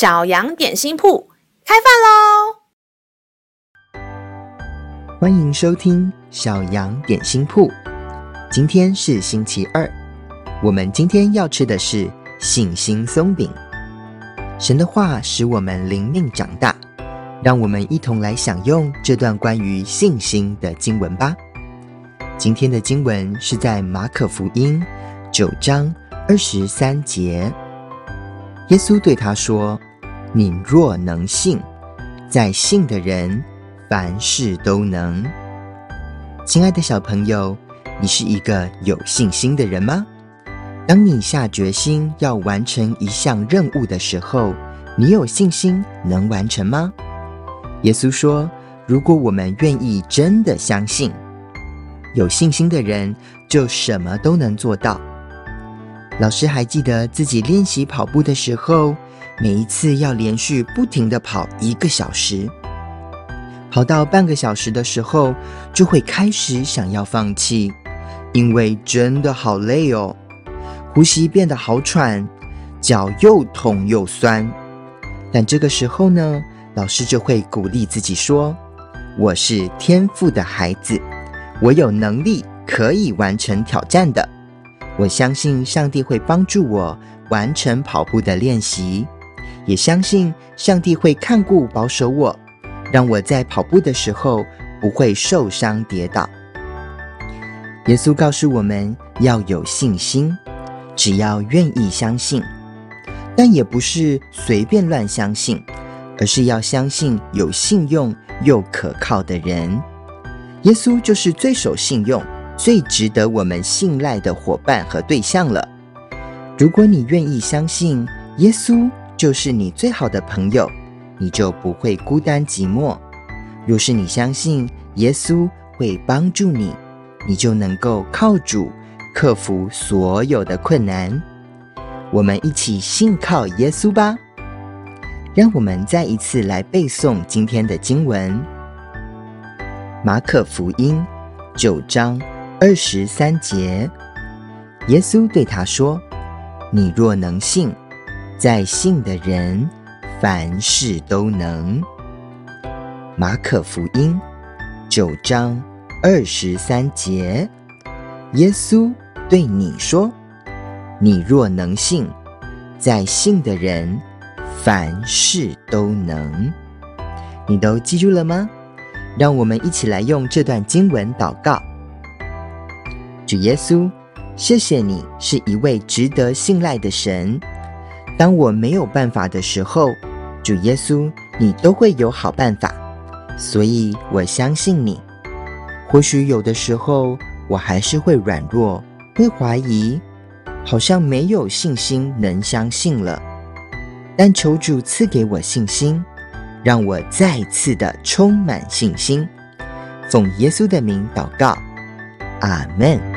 小羊点心铺开饭喽！欢迎收听小羊点心铺。今天是星期二，我们今天要吃的是信心松饼。神的话使我们灵命长大，让我们一同来享用这段关于信心的经文吧。今天的经文是在马可福音九章二十三节。耶稣对他说：“你若能信，在信的人凡事都能。”亲爱的小朋友，你是一个有信心的人吗？当你下决心要完成一项任务的时候，你有信心能完成吗？耶稣说：“如果我们愿意真的相信。”有信心的人就什么都能做到。老师还记得自己练习跑步的时候，每一次要连续不停地跑一个小时，跑到半个小时的时候，就会开始想要放弃，因为真的好累哦，呼吸变得好喘，脚又痛又酸。但这个时候呢，老师就会鼓励自己说：“我是天赋的孩子。”我有能力可以完成挑战的，我相信上帝会帮助我完成跑步的练习，也相信上帝会看顾保守我，让我在跑步的时候不会受伤跌倒。耶稣告诉我们要有信心，只要愿意相信，但也不是随便乱相信，而是要相信有信用又可靠的人。耶稣就是最守信用、最值得我们信赖的伙伴和对象了。如果你愿意相信耶稣就是你最好的朋友，你就不会孤单寂寞。若是你相信耶稣会帮助你，你就能够靠主克服所有的困难。我们一起信靠耶稣吧。让我们再一次来背诵今天的经文。马可福音九章二十三节，耶稣对他说：“你若能信，在信的人凡事都能。”马可福音九章二十三节，耶稣对你说：“你若能信，在信的人凡事都能。”你都记住了吗？让我们一起来用这段经文祷告。主耶稣，谢谢你是一位值得信赖的神。当我没有办法的时候，主耶稣，你都会有好办法。所以我相信你。或许有的时候我还是会软弱，会怀疑，好像没有信心能相信了。但求主赐给我信心。让我再次的充满信心，奉耶稣的名祷告，阿门。